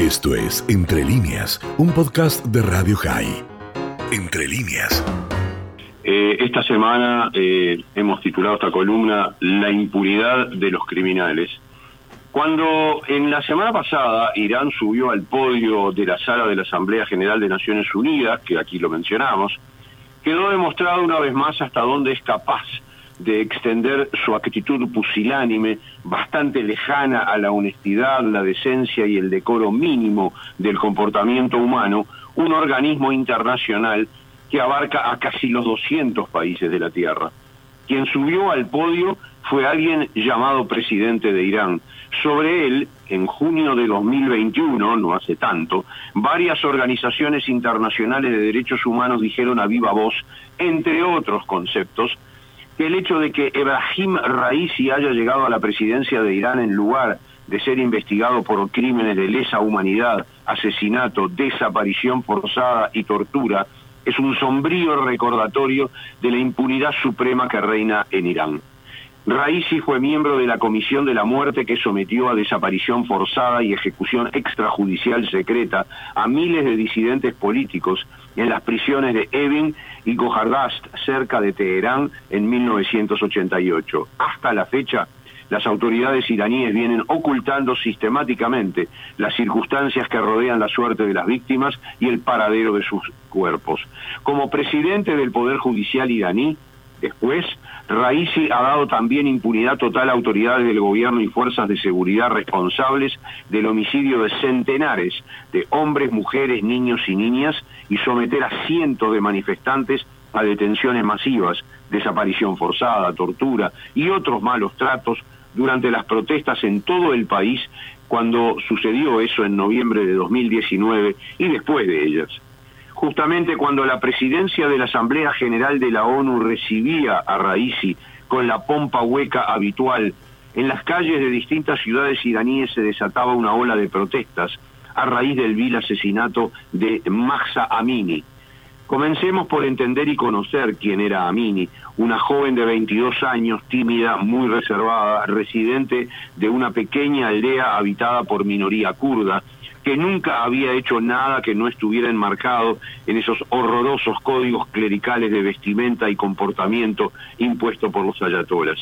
Esto es Entre líneas, un podcast de Radio High. Entre líneas. Eh, esta semana eh, hemos titulado esta columna La impunidad de los criminales. Cuando en la semana pasada Irán subió al podio de la sala de la Asamblea General de Naciones Unidas, que aquí lo mencionamos, quedó demostrado una vez más hasta dónde es capaz de extender su actitud pusilánime, bastante lejana a la honestidad, la decencia y el decoro mínimo del comportamiento humano, un organismo internacional que abarca a casi los 200 países de la Tierra. Quien subió al podio fue alguien llamado presidente de Irán. Sobre él, en junio de 2021, no hace tanto, varias organizaciones internacionales de derechos humanos dijeron a viva voz, entre otros conceptos, que el hecho de que Ebrahim Raisi haya llegado a la presidencia de Irán en lugar de ser investigado por crímenes de lesa humanidad, asesinato, desaparición forzada y tortura, es un sombrío recordatorio de la impunidad suprema que reina en Irán. Raisi fue miembro de la Comisión de la Muerte que sometió a desaparición forzada y ejecución extrajudicial secreta a miles de disidentes políticos en las prisiones de Evin y Gohardast, cerca de Teherán, en 1988. Hasta la fecha, las autoridades iraníes vienen ocultando sistemáticamente las circunstancias que rodean la suerte de las víctimas y el paradero de sus cuerpos. Como presidente del Poder Judicial iraní, después, Raisi ha dado también impunidad total a autoridades del gobierno y fuerzas de seguridad responsables del homicidio de centenares de hombres, mujeres, niños y niñas y someter a cientos de manifestantes a detenciones masivas, desaparición forzada, tortura y otros malos tratos durante las protestas en todo el país cuando sucedió eso en noviembre de 2019 y después de ellas. Justamente cuando la presidencia de la Asamblea General de la ONU recibía a Raisi con la pompa hueca habitual, en las calles de distintas ciudades iraníes se desataba una ola de protestas a raíz del vil asesinato de Mahsa Amini, Comencemos por entender y conocer quién era Amini, una joven de 22 años, tímida, muy reservada, residente de una pequeña aldea habitada por minoría kurda, que nunca había hecho nada que no estuviera enmarcado en esos horrorosos códigos clericales de vestimenta y comportamiento impuestos por los ayatolas.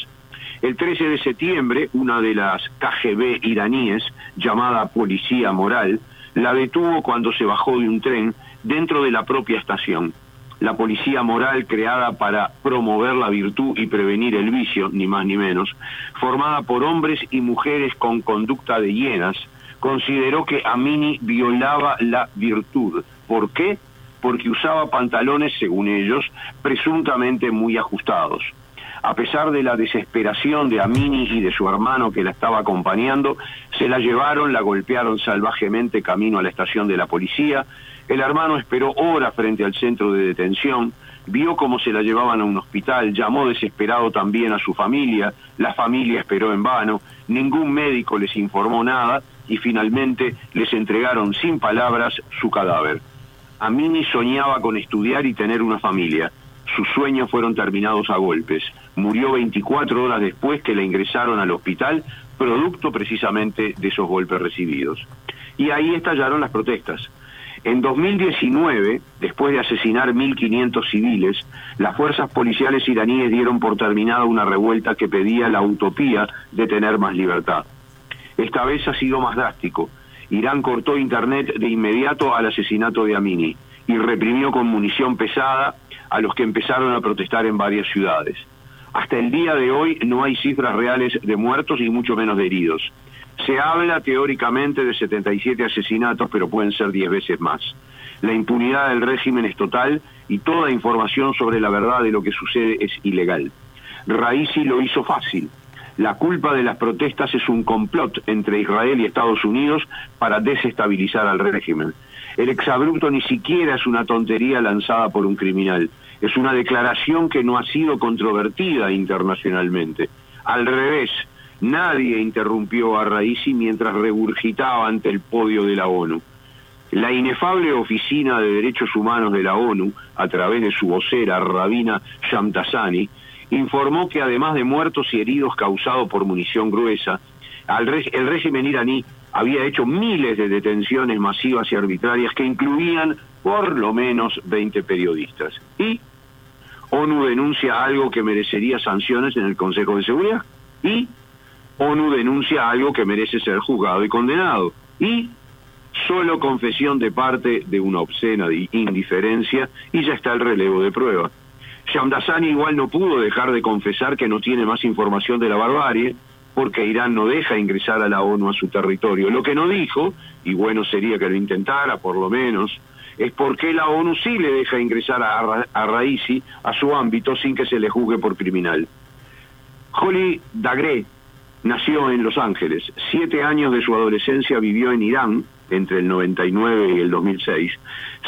El 13 de septiembre, una de las KGB iraníes, llamada Policía Moral, la detuvo cuando se bajó de un tren dentro de la propia estación. La policía moral creada para promover la virtud y prevenir el vicio, ni más ni menos, formada por hombres y mujeres con conducta de hienas, consideró que Amini violaba la virtud. ¿Por qué? Porque usaba pantalones, según ellos, presuntamente muy ajustados. A pesar de la desesperación de Amini y de su hermano que la estaba acompañando, se la llevaron, la golpearon salvajemente camino a la estación de la policía. El hermano esperó horas frente al centro de detención, vio cómo se la llevaban a un hospital, llamó desesperado también a su familia, la familia esperó en vano, ningún médico les informó nada y finalmente les entregaron sin palabras su cadáver. Amini soñaba con estudiar y tener una familia. Sus sueños fueron terminados a golpes. Murió 24 horas después que la ingresaron al hospital, producto precisamente de esos golpes recibidos. Y ahí estallaron las protestas. En 2019, después de asesinar 1.500 civiles, las fuerzas policiales iraníes dieron por terminada una revuelta que pedía la utopía de tener más libertad. Esta vez ha sido más drástico. Irán cortó Internet de inmediato al asesinato de Amini y reprimió con munición pesada a los que empezaron a protestar en varias ciudades. Hasta el día de hoy no hay cifras reales de muertos y mucho menos de heridos. Se habla teóricamente de 77 asesinatos, pero pueden ser 10 veces más. La impunidad del régimen es total y toda información sobre la verdad de lo que sucede es ilegal. Raisi lo hizo fácil. La culpa de las protestas es un complot entre Israel y Estados Unidos para desestabilizar al régimen. El exabrupto ni siquiera es una tontería lanzada por un criminal, es una declaración que no ha sido controvertida internacionalmente. Al revés, nadie interrumpió a Raisi mientras regurgitaba ante el podio de la ONU. La inefable Oficina de Derechos Humanos de la ONU, a través de su vocera Rabina Shamtasani, informó que además de muertos y heridos causados por munición gruesa, el régimen iraní había hecho miles de detenciones masivas y arbitrarias que incluían por lo menos 20 periodistas. Y ONU denuncia algo que merecería sanciones en el Consejo de Seguridad. Y ONU denuncia algo que merece ser juzgado y condenado. Y solo confesión de parte de una obscena indiferencia y ya está el relevo de prueba. Shamdasani igual no pudo dejar de confesar que no tiene más información de la barbarie, porque Irán no deja ingresar a la ONU a su territorio. Lo que no dijo, y bueno sería que lo intentara por lo menos, es por qué la ONU sí le deja ingresar a, a Raisi a su ámbito sin que se le juzgue por criminal. Holly Dagre nació en Los Ángeles. Siete años de su adolescencia vivió en Irán, entre el 99 y el 2006.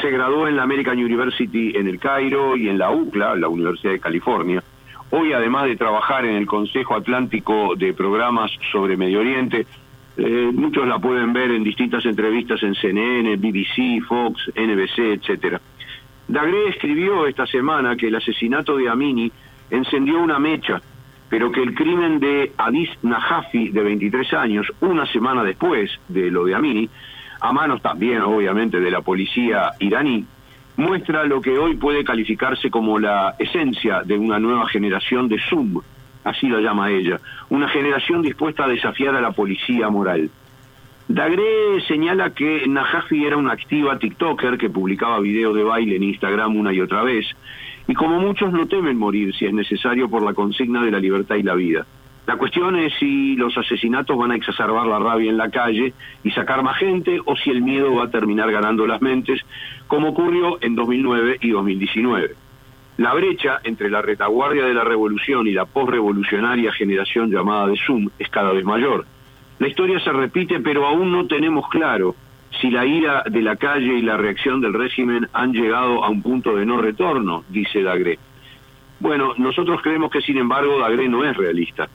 Se graduó en la American University en el Cairo y en la UCLA, la Universidad de California. Hoy, además de trabajar en el Consejo Atlántico de Programas sobre Medio Oriente, eh, muchos la pueden ver en distintas entrevistas en CNN, BBC, Fox, NBC, etcétera. Dagre escribió esta semana que el asesinato de Amini encendió una mecha, pero que el crimen de Adis Najafi, de 23 años, una semana después de lo de Amini, a manos también, obviamente, de la policía iraní, muestra lo que hoy puede calificarse como la esencia de una nueva generación de Zoom, así lo llama ella, una generación dispuesta a desafiar a la policía moral. Dagre señala que Najafi era una activa TikToker que publicaba videos de baile en Instagram una y otra vez, y como muchos no temen morir si es necesario por la consigna de la libertad y la vida. La cuestión es si los asesinatos van a exacerbar la rabia en la calle y sacar más gente o si el miedo va a terminar ganando las mentes, como ocurrió en 2009 y 2019. La brecha entre la retaguardia de la revolución y la posrevolucionaria generación llamada de Zoom es cada vez mayor. La historia se repite, pero aún no tenemos claro si la ira de la calle y la reacción del régimen han llegado a un punto de no retorno, dice Dagre. Bueno, nosotros creemos que sin embargo Dagre no es realista.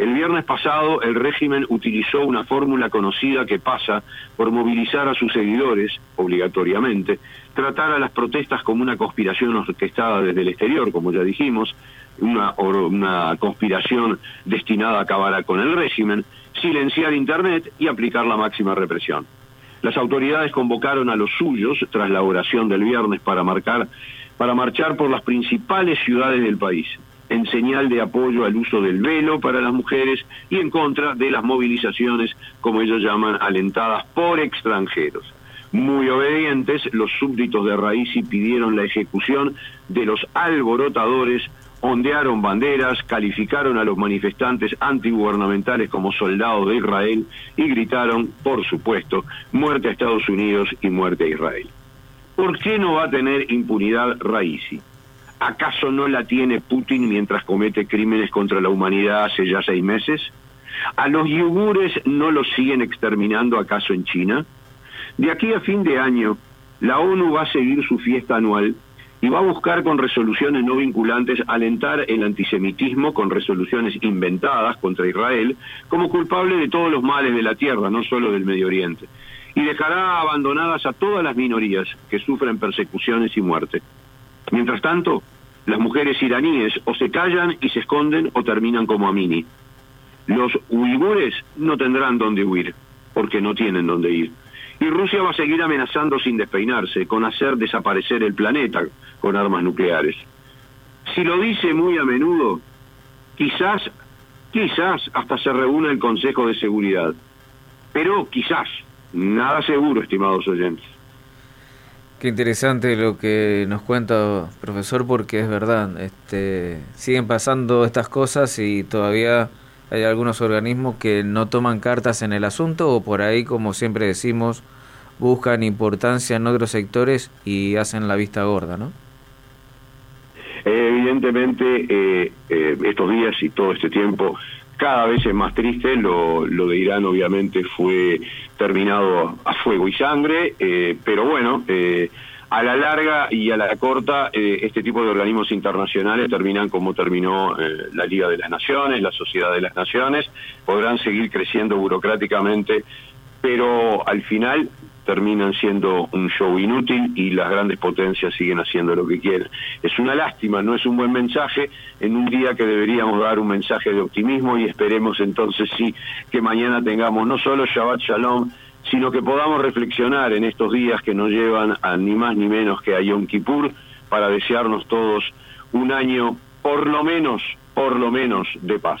El viernes pasado el régimen utilizó una fórmula conocida que pasa por movilizar a sus seguidores, obligatoriamente, tratar a las protestas como una conspiración orquestada desde el exterior, como ya dijimos, una, conspiración destinada a acabar con el régimen, silenciar Internet y aplicar la máxima represión. Las autoridades convocaron a los suyos tras la oración del viernes para marcar para marchar por las principales ciudades del país en señal de apoyo al uso del velo para las mujeres y en contra de las movilizaciones, como ellos llaman, alentadas por extranjeros. Muy obedientes, los súbditos de Raisi pidieron la ejecución de los alborotadores, ondearon banderas, calificaron a los manifestantes antigubernamentales como soldados de Israel y gritaron, por supuesto, muerte a Estados Unidos y muerte a Israel. ¿Por qué no va a tener impunidad Raisi? ¿Acaso no la tiene Putin mientras comete crímenes contra la humanidad hace ya seis meses? ¿A los yugures no los siguen exterminando acaso en China? De aquí a fin de año, la ONU va a seguir su fiesta anual y va a buscar con resoluciones no vinculantes alentar el antisemitismo con resoluciones inventadas contra Israel como culpable de todos los males de la tierra, no solo del Medio Oriente, y dejará abandonadas a todas las minorías que sufren persecuciones y muerte. Mientras tanto, las mujeres iraníes o se callan y se esconden o terminan como Amini. Los uigures no tendrán dónde huir, porque no tienen dónde ir. Y Rusia va a seguir amenazando sin despeinarse, con hacer desaparecer el planeta con armas nucleares. Si lo dice muy a menudo, quizás, quizás hasta se reúne el Consejo de Seguridad. Pero quizás, nada seguro, estimados oyentes. Qué interesante lo que nos cuenta, profesor, porque es verdad, este, siguen pasando estas cosas y todavía hay algunos organismos que no toman cartas en el asunto o por ahí, como siempre decimos, buscan importancia en otros sectores y hacen la vista gorda, ¿no? Evidentemente, eh, eh, estos días y todo este tiempo cada vez es más triste. Lo, lo de Irán obviamente fue terminado a fuego y sangre, eh, pero bueno, eh, a la larga y a la corta, eh, este tipo de organismos internacionales terminan como terminó la Liga de las Naciones, la Sociedad de las Naciones, podrán seguir creciendo burocráticamente, pero al final terminan siendo un show inútil y las grandes potencias siguen haciendo lo que quieren. Es una lástima, no es un buen mensaje en un día que deberíamos dar un mensaje de optimismo y esperemos entonces sí que mañana tengamos no solo Shabbat Shalom, sino que podamos reflexionar en estos días que nos llevan a ni más ni menos que a Yom Kippur para desearnos todos un año por lo menos, por lo menos de paz.